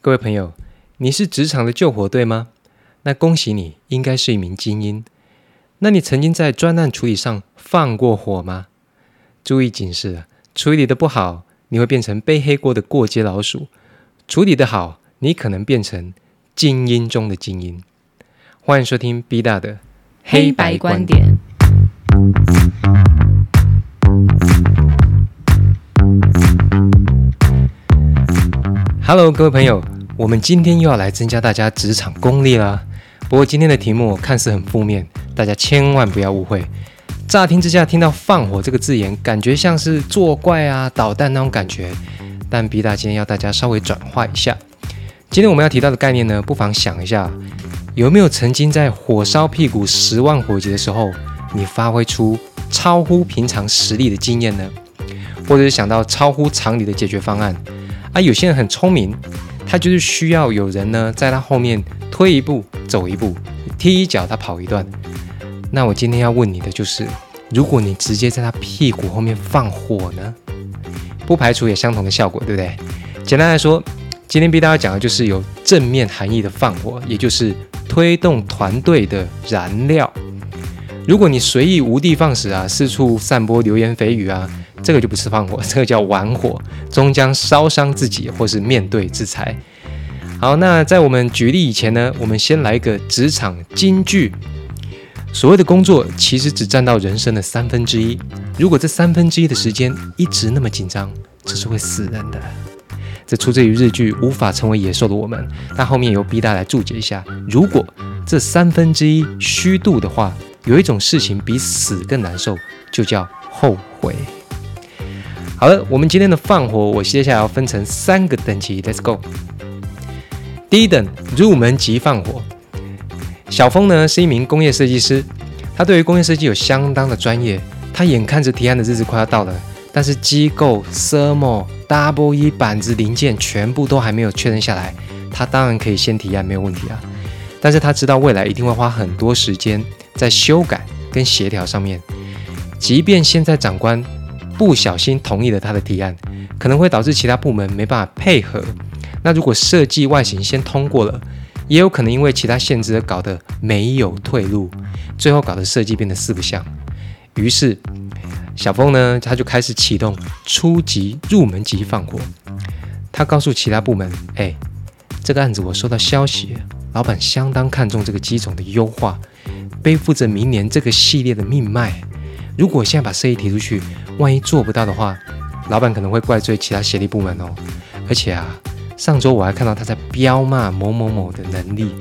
各位朋友，你是职场的救火队吗？那恭喜你，应该是一名精英。那你曾经在专案处理上放过火吗？注意警示！处理的不好，你会变成背黑锅的过街老鼠；处理的好，你可能变成精英中的精英。欢迎收听 B 大的黑白观点。Hello，各位朋友，我们今天又要来增加大家职场功力啦。不过今天的题目看似很负面，大家千万不要误会。乍听之下听到“放火”这个字眼，感觉像是作怪啊、捣蛋那种感觉。但 B 大今天要大家稍微转化一下。今天我们要提到的概念呢，不妨想一下，有没有曾经在火烧屁股十万火急的时候，你发挥出超乎平常实力的经验呢？或者是想到超乎常理的解决方案？啊，有些人很聪明，他就是需要有人呢，在他后面推一步走一步，踢一脚他跑一段。那我今天要问你的就是，如果你直接在他屁股后面放火呢？不排除有相同的效果，对不对？简单来说，今天逼大家讲的就是有正面含义的放火，也就是推动团队的燃料。如果你随意无地放矢啊，四处散播流言蜚语啊。这个就不是放火，这个叫玩火，终将烧伤自己或是面对制裁。好，那在我们举例以前呢，我们先来个职场金句：所谓的工作其实只占到人生的三分之一。如果这三分之一的时间一直那么紧张，这是会死人的。这出自于日剧《无法成为野兽的我们》，但后面由 B 大来注解一下：如果这三分之一虚度的话，有一种事情比死更难受，就叫后悔。好了，我们今天的放火，我接下来要分成三个等级，Let's go。第一等入门级放火，小峰呢是一名工业设计师，他对于工业设计有相当的专业。他眼看着提案的日子快要到了，但是机构、thermal、double E 板子零件全部都还没有确认下来，他当然可以先提案，没有问题啊。但是他知道未来一定会花很多时间在修改跟协调上面，即便现在长官。不小心同意了他的提案，可能会导致其他部门没办法配合。那如果设计外形先通过了，也有可能因为其他限制而搞得没有退路，最后搞得设计变得四不像。于是小峰呢，他就开始启动初级入门级放火。他告诉其他部门：“哎，这个案子我收到消息，老板相当看重这个机种的优化，背负着明年这个系列的命脉。”如果现在把设计提出去，万一做不到的话，老板可能会怪罪其他协力部门哦。而且啊，上周我还看到他在彪骂某某某的能力，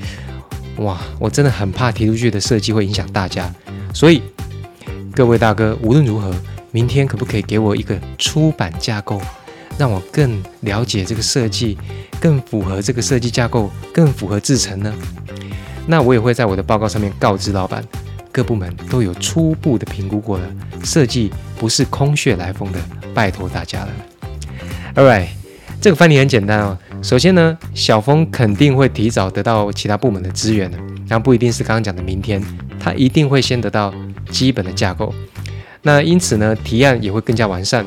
哇，我真的很怕提出去的设计会影响大家。所以各位大哥，无论如何，明天可不可以给我一个出版架构，让我更了解这个设计，更符合这个设计架构，更符合制成呢？那我也会在我的报告上面告知老板。各部门都有初步的评估过了，设计不是空穴来风的，拜托大家了。Alright，这个翻译很简单哦。首先呢，小峰肯定会提早得到其他部门的资源的，然后不一定是刚刚讲的明天，他一定会先得到基本的架构。那因此呢，提案也会更加完善，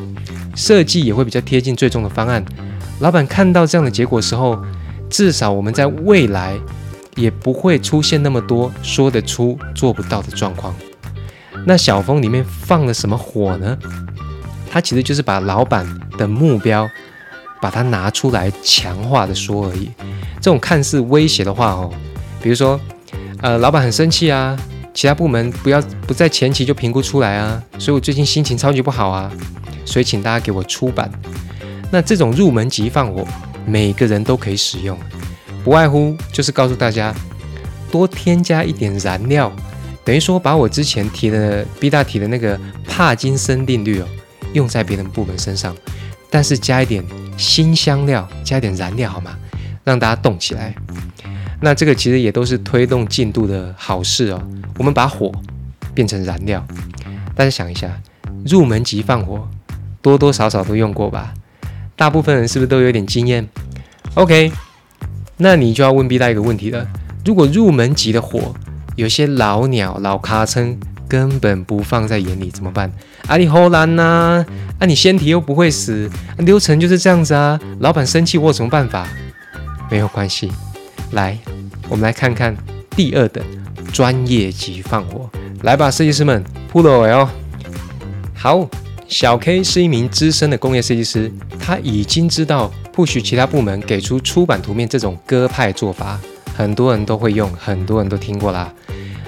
设计也会比较贴近最终的方案。老板看到这样的结果时候，至少我们在未来。也不会出现那么多说得出做不到的状况。那小峰里面放了什么火呢？他其实就是把老板的目标把它拿出来强化的说而已。这种看似威胁的话哦，比如说，呃，老板很生气啊，其他部门不要不在前期就评估出来啊，所以我最近心情超级不好啊，所以请大家给我出版。那这种入门级放火，每个人都可以使用。不外乎就是告诉大家，多添加一点燃料，等于说把我之前提的 B 大提的那个帕金森定律哦，用在别人部门身上，但是加一点新香料，加一点燃料好吗？让大家动起来。那这个其实也都是推动进度的好事哦。我们把火变成燃料，大家想一下，入门级放火，多多少少都用过吧？大部分人是不是都有点经验？OK。那你就要问 B 大一个问题了：如果入门级的火，有些老鸟老咖称根本不放在眼里，怎么办？阿里后兰呐，啊你先提又不会死，流程就是这样子啊。老板生气我有什么办法？没有关系。来，我们来看看第二等专业级放火。来吧，设计师们，扑了我哦。好，小 K 是一名资深的工业设计师，他已经知道不许其他部门给出出版图面这种割派做法，很多人都会用，很多人都听过啦。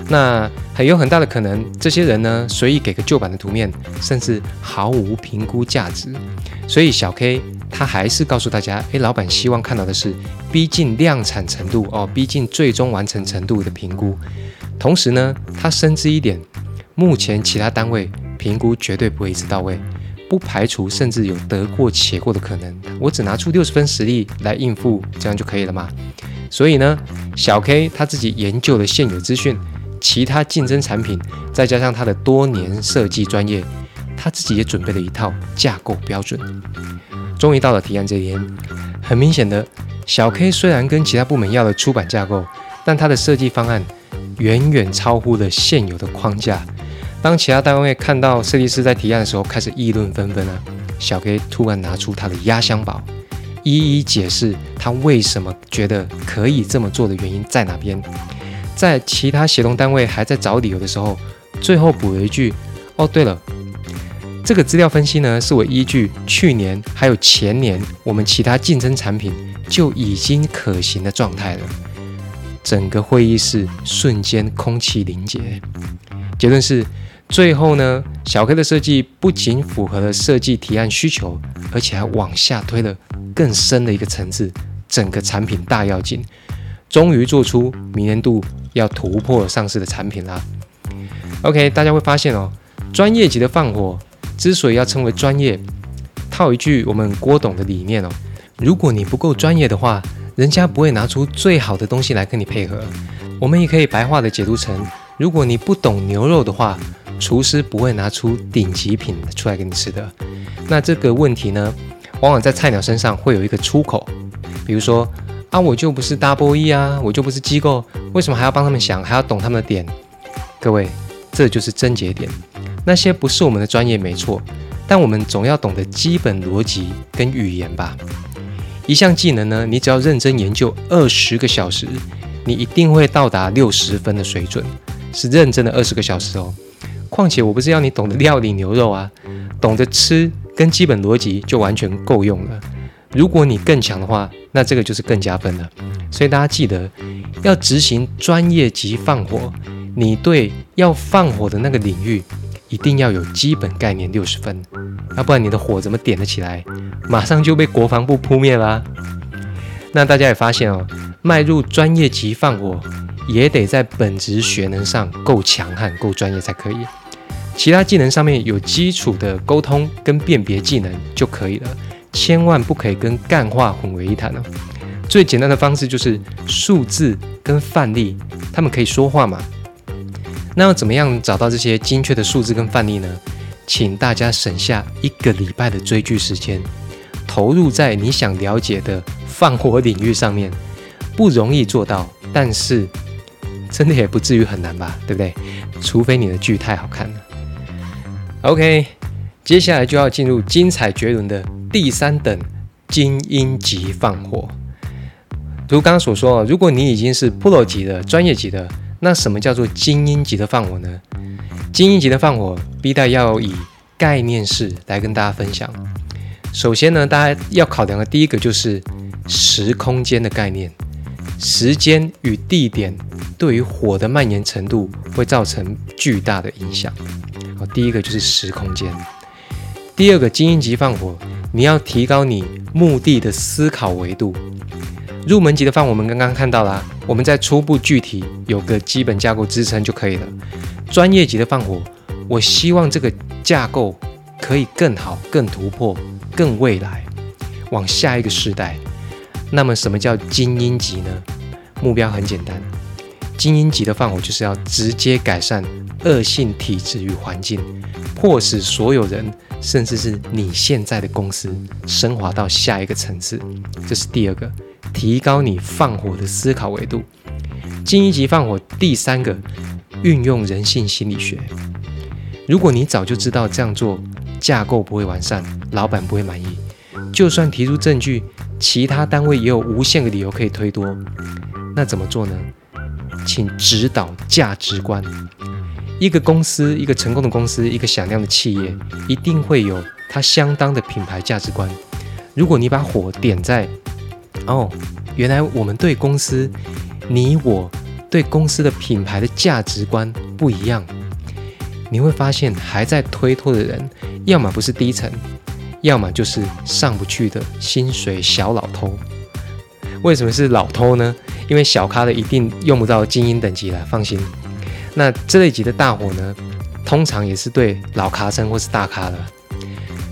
那很有很大的可能，这些人呢随意给个旧版的图面，甚至毫无评估价值。所以小 K 他还是告诉大家，诶，老板希望看到的是逼近量产程度哦，逼近最终完成程度的评估。同时呢，他深知一点，目前其他单位。评估绝对不会一次到位，不排除甚至有得过且过的可能。我只拿出六十分实力来应付，这样就可以了吗？所以呢，小 K 他自己研究了现有资讯，其他竞争产品，再加上他的多年设计专业，他自己也准备了一套架构标准。终于到了提案这一天，很明显的，小 K 虽然跟其他部门要了出版架构，但他的设计方案远远超乎了现有的框架。当其他单位看到设计师在提案的时候，开始议论纷纷了。小 K 突然拿出他的压箱宝，一一解释他为什么觉得可以这么做的原因在哪边。在其他协同单位还在找理由的时候，最后补了一句：“哦，对了，这个资料分析呢，是我依据去年还有前年我们其他竞争产品就已经可行的状态了。”整个会议室瞬间空气凝结。结论是。最后呢，小 K 的设计不仅符合了设计提案需求，而且还往下推了更深的一个层次，整个产品大要紧，终于做出明年度要突破上市的产品啦。OK，大家会发现哦，专业级的放火之所以要称为专业，套一句我们郭董的理念哦，如果你不够专业的话，人家不会拿出最好的东西来跟你配合。我们也可以白话的解读成，如果你不懂牛肉的话。厨师不会拿出顶级品出来给你吃的。那这个问题呢，往往在菜鸟身上会有一个出口。比如说啊，我就不是 double E 啊，我就不是机构，为什么还要帮他们想，还要懂他们的点？各位，这就是症结点。那些不是我们的专业，没错，但我们总要懂得基本逻辑跟语言吧。一项技能呢，你只要认真研究二十个小时，你一定会到达六十分的水准，是认真的二十个小时哦。况且我不是要你懂得料理牛肉啊，懂得吃跟基本逻辑就完全够用了。如果你更强的话，那这个就是更加分了。所以大家记得要执行专业级放火，你对要放火的那个领域一定要有基本概念六十分，要不然你的火怎么点得起来？马上就被国防部扑灭啦。那大家也发现哦，迈入专业级放火也得在本职学能上够强悍、够专业才可以。其他技能上面有基础的沟通跟辨别技能就可以了，千万不可以跟干话混为一谈哦。最简单的方式就是数字跟范例，他们可以说话嘛？那要怎么样找到这些精确的数字跟范例呢？请大家省下一个礼拜的追剧时间，投入在你想了解的放火领域上面。不容易做到，但是真的也不至于很难吧？对不对？除非你的剧太好看了。OK，接下来就要进入精彩绝伦的第三等精英级放火。如刚刚所说，如果你已经是 Pro 级的专业级的，那什么叫做精英级的放火呢？精英级的放火，B 代要以概念式来跟大家分享。首先呢，大家要考量的第一个就是时空间的概念，时间与地点对于火的蔓延程度会造成巨大的影响。第一个就是时空间，第二个精英级放火，你要提高你目的的思考维度。入门级的放，我们刚刚看到了，我们在初步具体有个基本架构支撑就可以了。专业级的放火，我希望这个架构可以更好、更突破、更未来，往下一个时代。那么什么叫精英级呢？目标很简单，精英级的放火就是要直接改善。恶性体制与环境，迫使所有人，甚至是你现在的公司，升华到下一个层次。这是第二个，提高你放火的思考维度。精一级放火，第三个，运用人性心理学。如果你早就知道这样做架构不会完善，老板不会满意，就算提出证据，其他单位也有无限个理由可以推脱。那怎么做呢？请指导价值观。一个公司，一个成功的公司，一个响亮的企业，一定会有它相当的品牌价值观。如果你把火点在，哦，原来我们对公司，你我对公司的品牌的价值观不一样，你会发现还在推脱的人，要么不是低层，要么就是上不去的薪水小老头。为什么是老偷呢？因为小咖的一定用不到精英等级了，放心。那这类级的大火呢，通常也是对老咖生或是大咖的。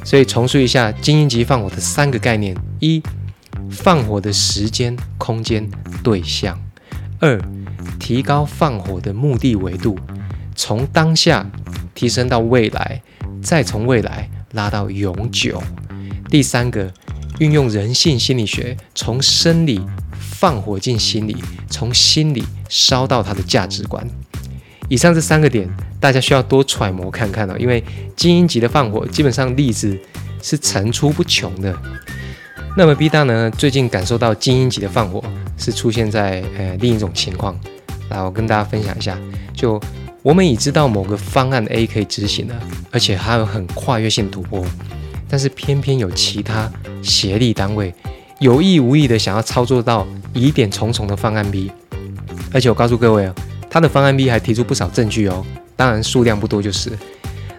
所以重述一下精英级放火的三个概念：一、放火的时间、空间、对象；二、提高放火的目的维度，从当下提升到未来，再从未来拉到永久；第三个。运用人性心理学，从生理放火进心理，从心理烧到他的价值观。以上这三个点，大家需要多揣摩看看哦。因为精英级的放火，基本上例子是层出不穷的。那么 B 大呢，最近感受到精英级的放火是出现在呃另一种情况，来我跟大家分享一下。就我们已知道某个方案 A 可以执行了，而且还有很跨越性突破。但是偏偏有其他协力单位有意无意的想要操作到疑点重重的方案 B，而且我告诉各位哦，他的方案 B 还提出不少证据哦，当然数量不多就是。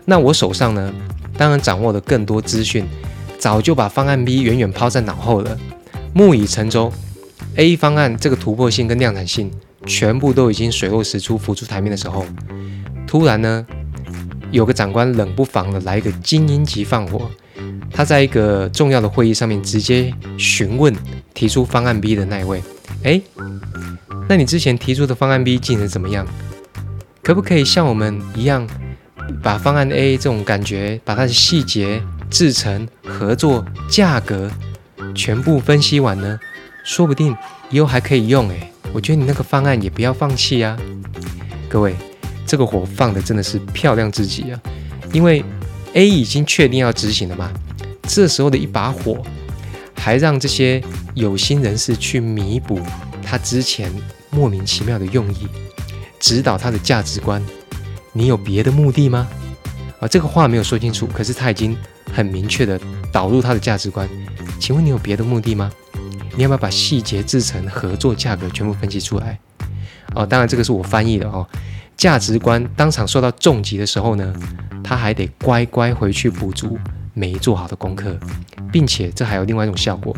那我手上呢，当然掌握了更多资讯，早就把方案 B 远远抛在脑后了，木已成舟。A 方案这个突破性跟量产性全部都已经水落石出浮出台面的时候，突然呢，有个长官冷不防的来一个精英级放火。他在一个重要的会议上面直接询问提出方案 B 的那一位，哎，那你之前提出的方案 B 进展怎么样？可不可以像我们一样，把方案 A 这种感觉，把它的细节、制成、合作、价格全部分析完呢？说不定以后还可以用哎，我觉得你那个方案也不要放弃啊！各位，这个火放的真的是漂亮至极啊，因为 A 已经确定要执行了嘛。这时候的一把火，还让这些有心人士去弥补他之前莫名其妙的用意，指导他的价值观。你有别的目的吗？啊，这个话没有说清楚，可是他已经很明确的导入他的价值观。请问你有别的目的吗？你要不要把细节、制成、合作、价格全部分析出来？哦，当然这个是我翻译的哦。价值观当场受到重击的时候呢，他还得乖乖回去补足。没做好的功课，并且这还有另外一种效果，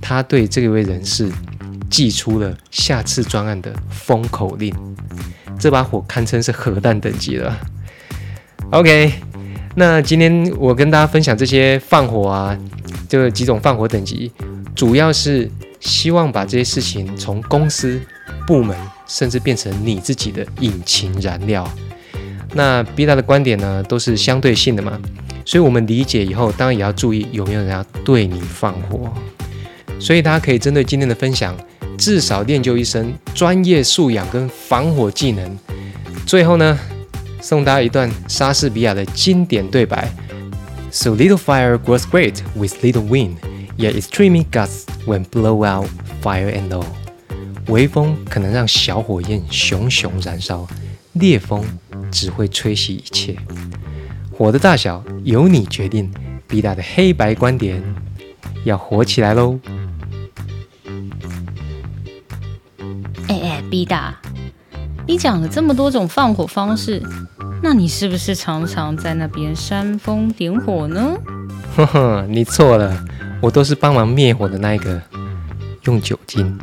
他对这位人士寄出了下次专案的封口令，这把火堪称是核弹等级了。OK，那今天我跟大家分享这些放火啊，这几种放火等级，主要是希望把这些事情从公司、部门，甚至变成你自己的引擎燃料。那 B 大的观点呢，都是相对性的嘛。所以，我们理解以后，当然也要注意有没有人要对你放火。所以，大家可以针对今天的分享，至少练就一身专业素养跟防火技能。最后呢，送大家一段莎士比亚的经典对白：So little fire grows great with little wind, yet extreme gusts when blow out fire and all。微风可能让小火焰熊熊燃烧，烈风只会吹熄一切。火的大小由你决定，B 大的黑白观点要火起来喽！哎哎，B 大，你讲了这么多种放火方式，那你是不是常常在那边煽风点火呢？呵呵，你错了，我都是帮忙灭火的那一个，用酒精。